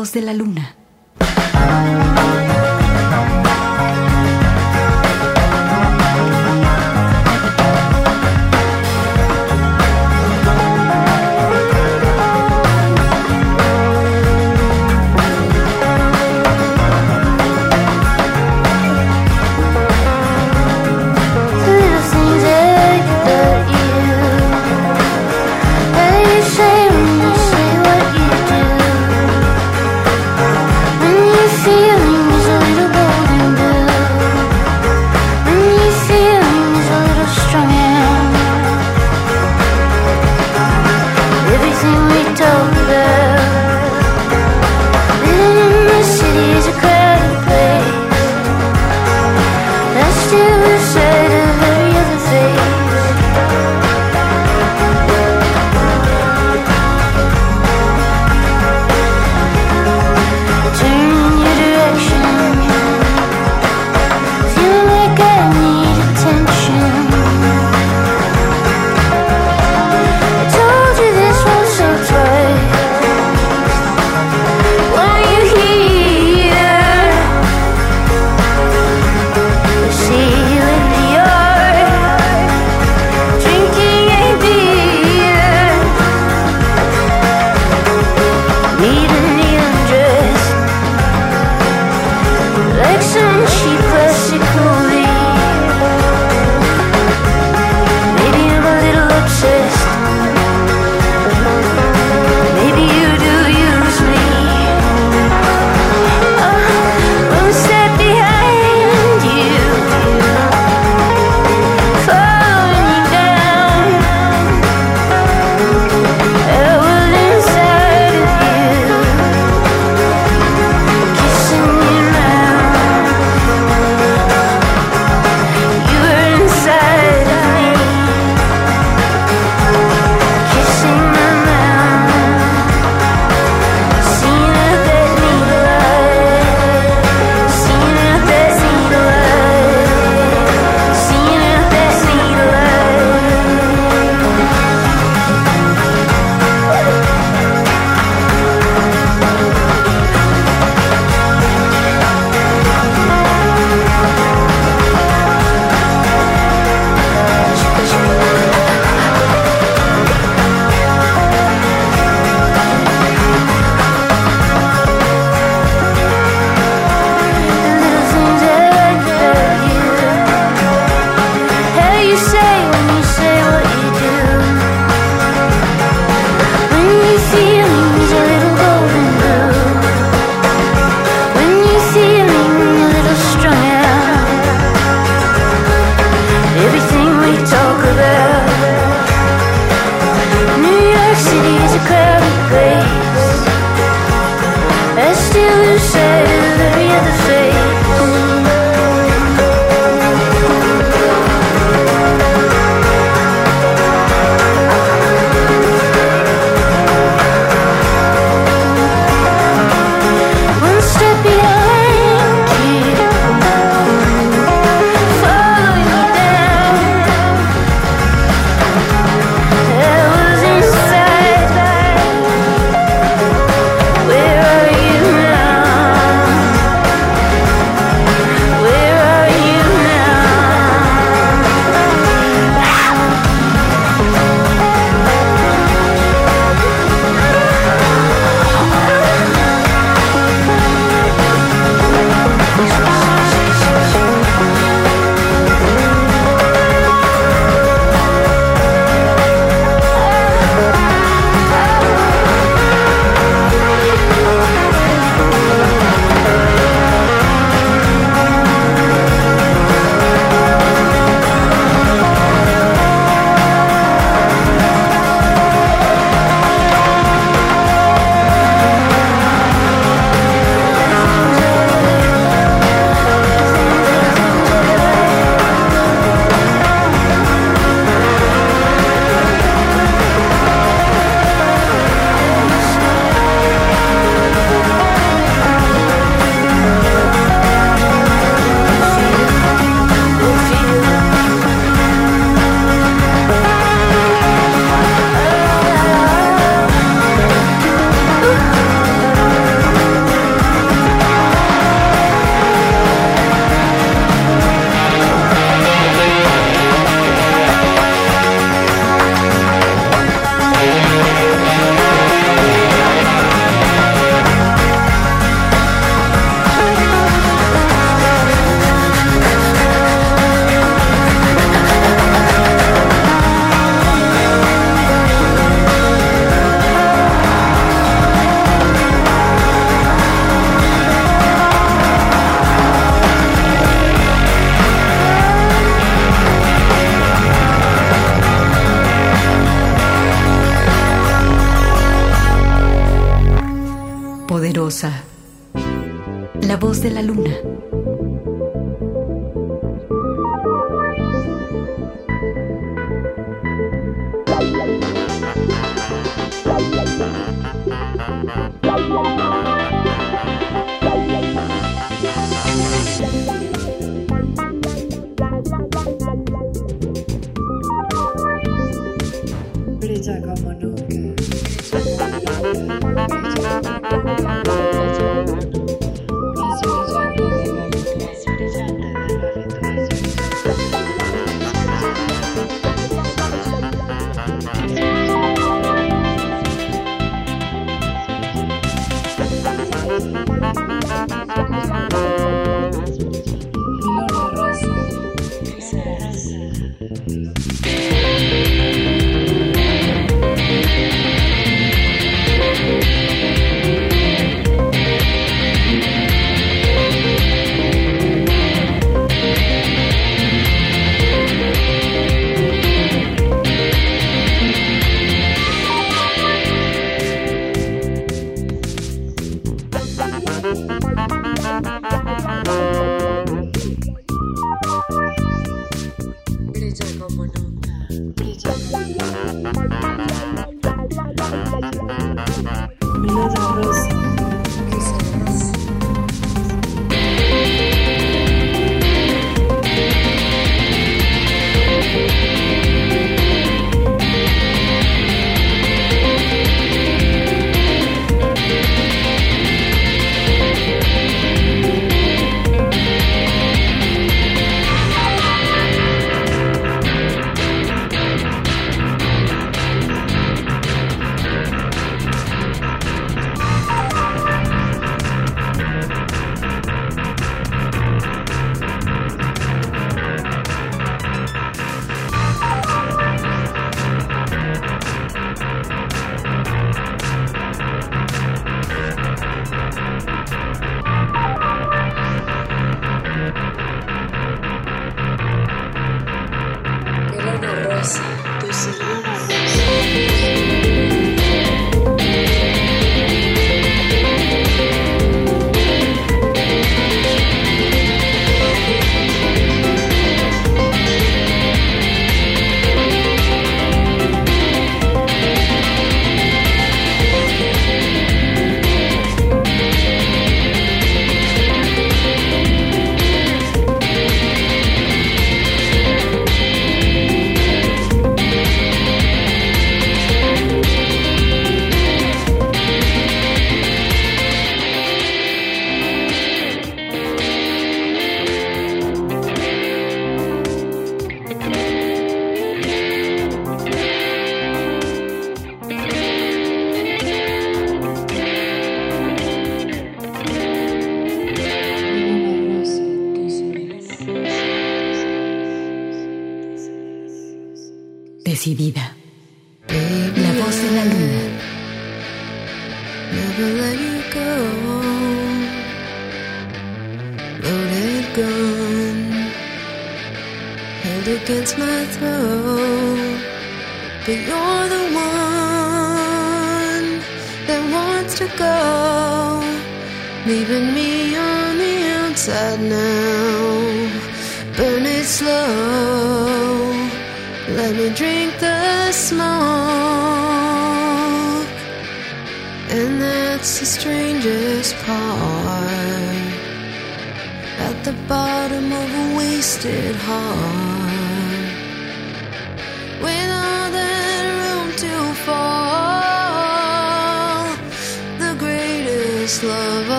De la luna.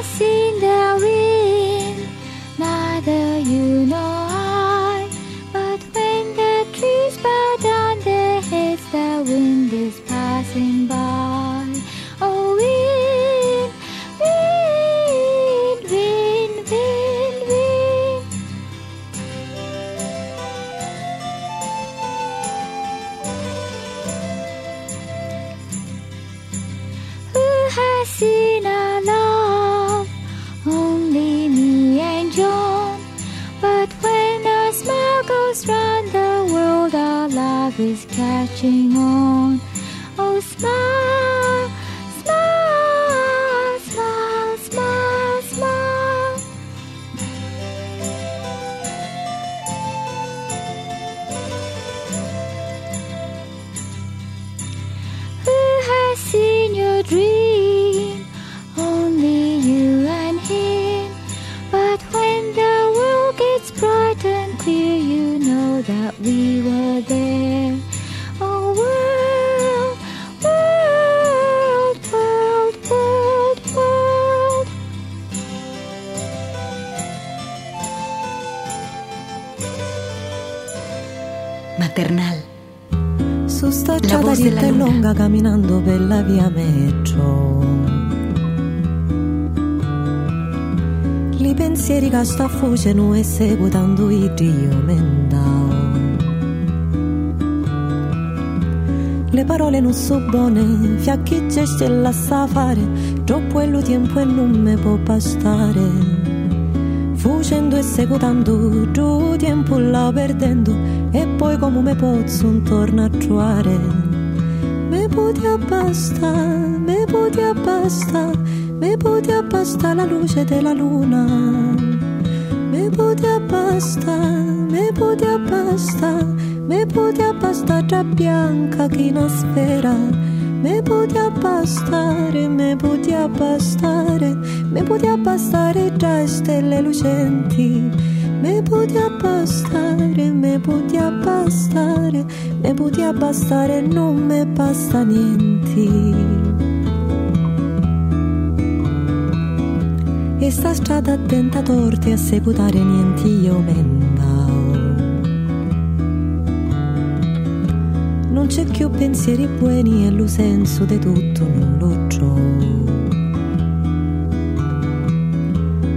esqueci. Sta fucendo e seguitando i Dio mendao. Le parole non so buone, fiacchi gesti e la sa fare, troppo è lo tempo e non me può bastare. Fucendo e seguitando, tu tempo la perdendo, e poi come me posso un torno a trovare. Me puti abbasta, me puti abbasta, me puti abbasta la luce della luna. Me puti abbasta, me puti abbasta, me puti abbasta tra bianca che una sfera. Me puti abbastare, me puti abbastare, me puti abbastare tra stelle lucenti. Me puti abbastare, me puti abbastare, me puti abbastare, non me basta niente. E sta strada attenta torti a seguitare niente io mendao. Non c'è più pensieri buoni e lo senso di tutto non lo c'ho.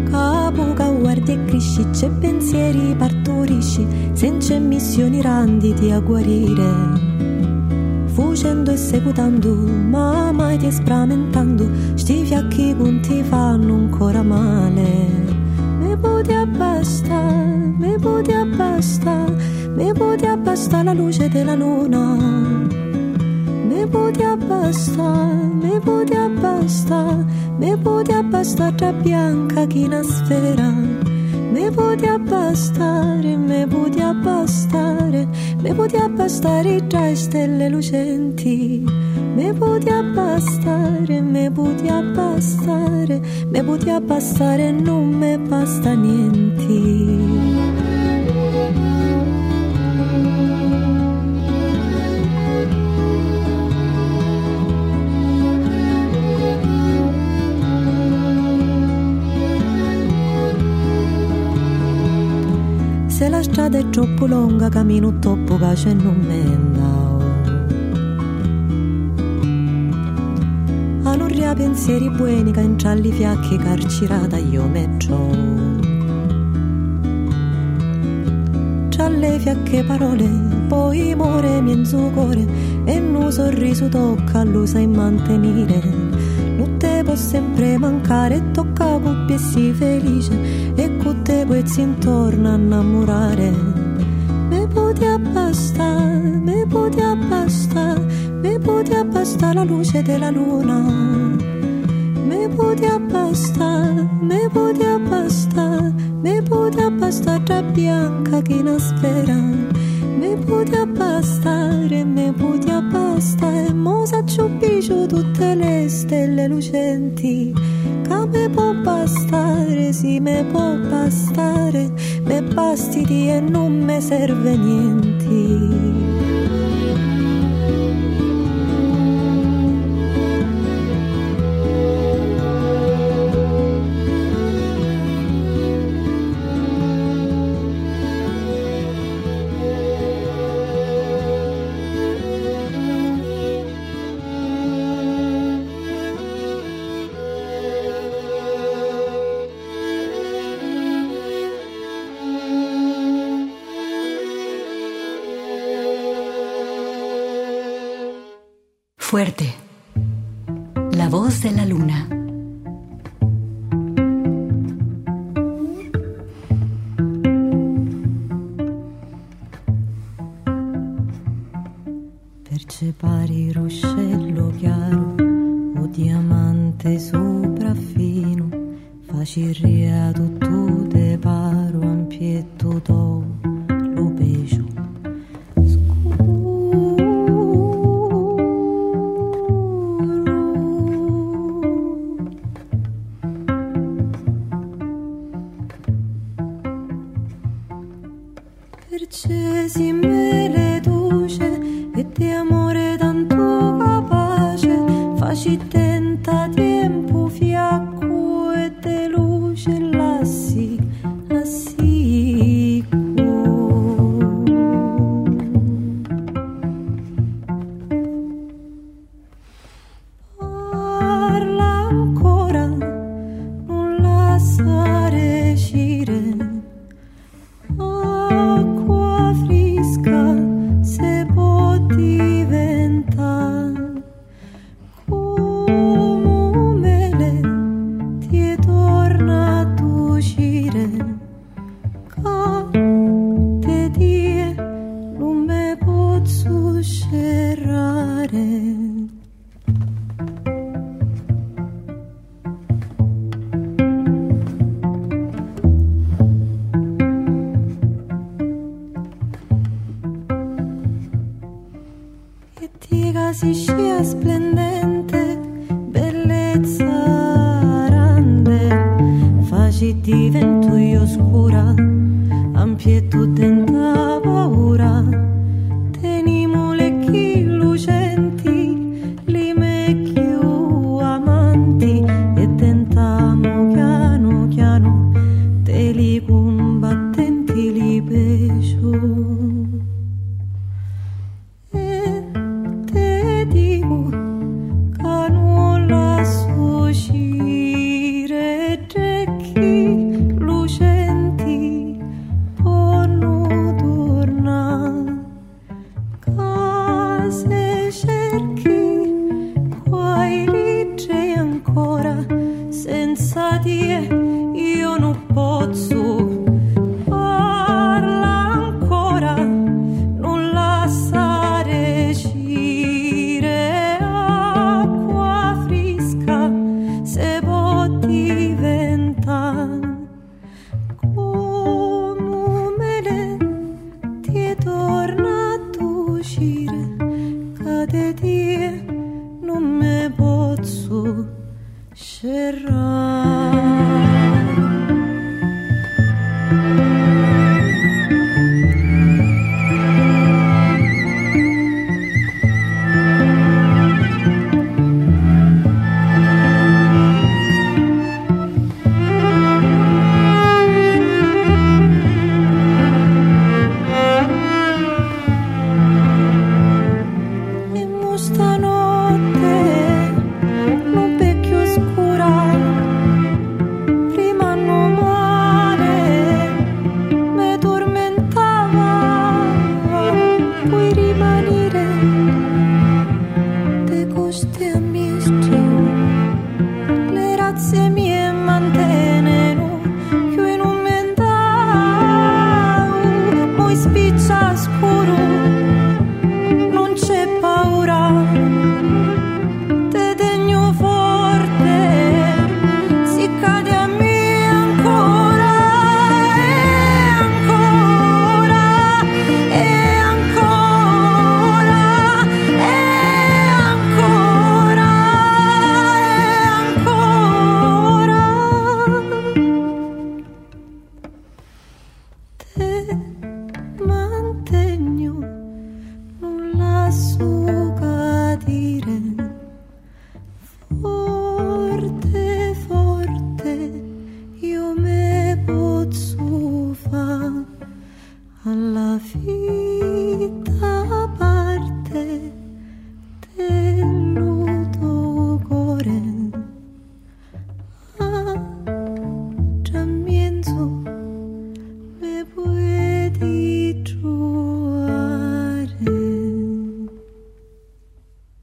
Capo che guardi e cresci, c'è pensieri partorisci, senza missioni randiti a guarire. Fucendo e seguitando, ma mai ti spramentando, sti fiacchi punti fanno ancora male. Mi puti abbastare, mi puti abbastare, mi puti abbastare la luce della luna. Mi puti abbastare, mi puti abbastare, mi puti abbastare tra bianca che una sfera. Mi puti abbastare, mi puti abbastare, mi puti abbastare tra stelle lucenti. Mi puti abbastare, mi puti abbastare, mi puti abbastare, non mi basta niente. Strada è troppo lunga, cammino troppo cace e non me andao. A non ria pensieri buoni che intralli fiacchi carcerata io me. Tra le fiacche parole, poi muore mezzo cuore e un sorriso tocca a sai mantenere. Non sempre mancare tocca coppia e si felice e con te poi si intorna a innamorare. Me potia bastare, mi potia bastare, mi potia bastare la luce della luna. Mi potia bastare, mi potia bastare, mi potia bastare tra bianca che una sfera. Potia bastare, mi potia bastare, mo s'acciubbiscio tutte le stelle lucenti. Che me può bastare, sì me può bastare, me basti di e non me serve niente. Fuerte. La voz de la luna. querer.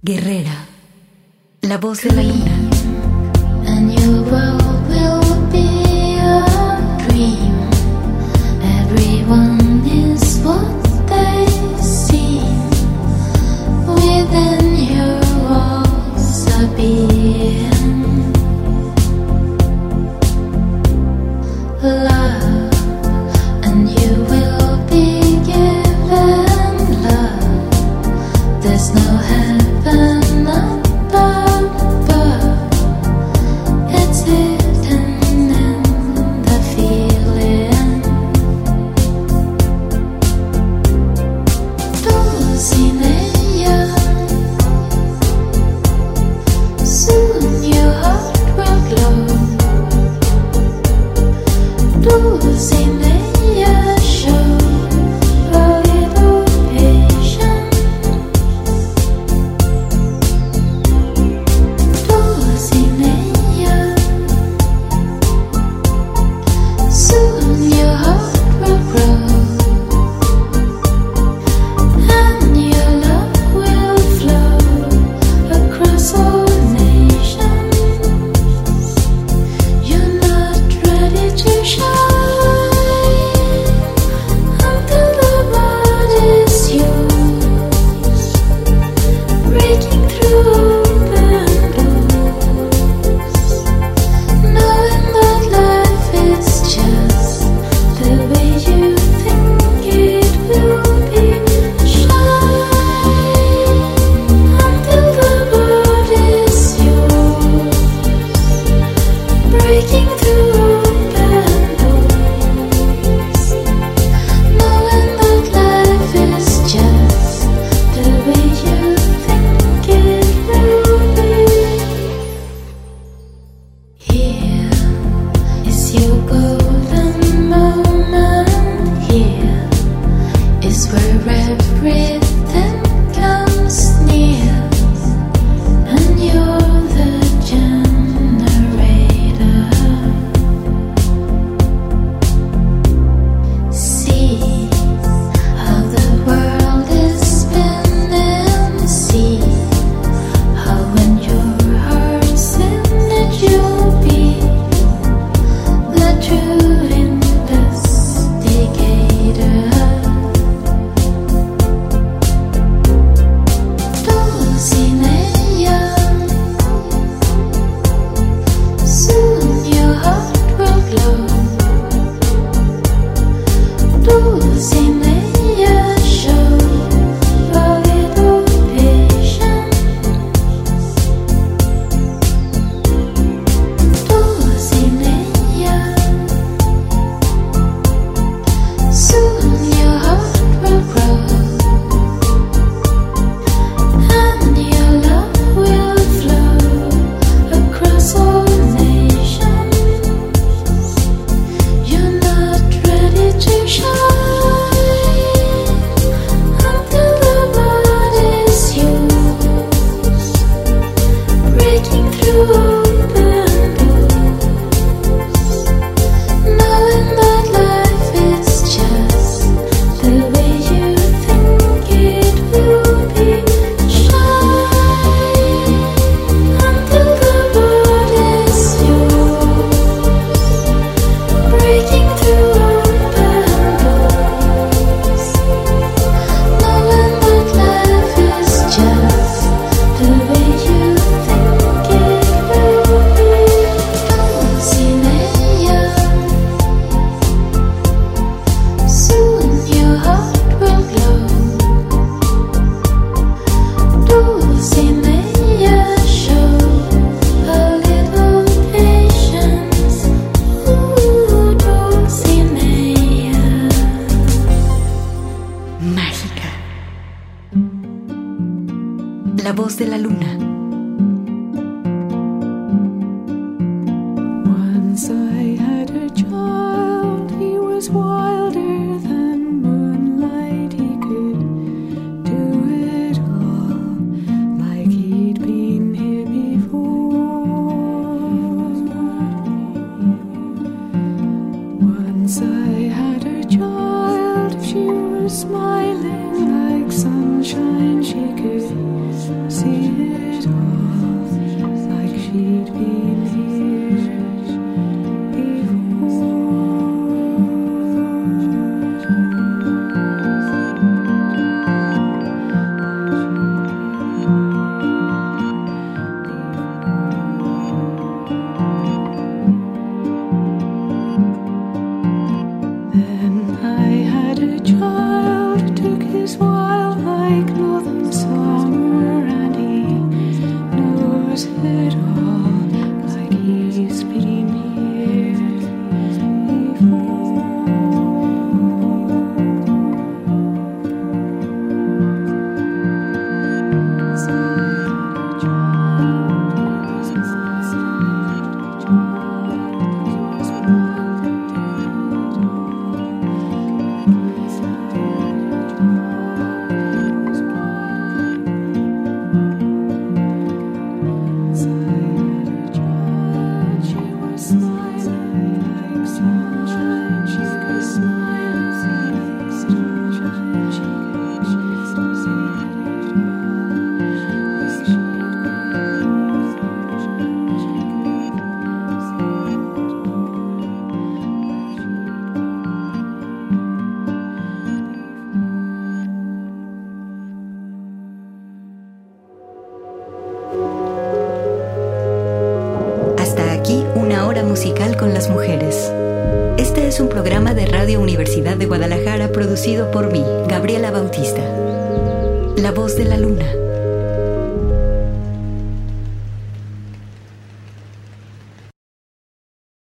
Guerrera, la voz de la luna.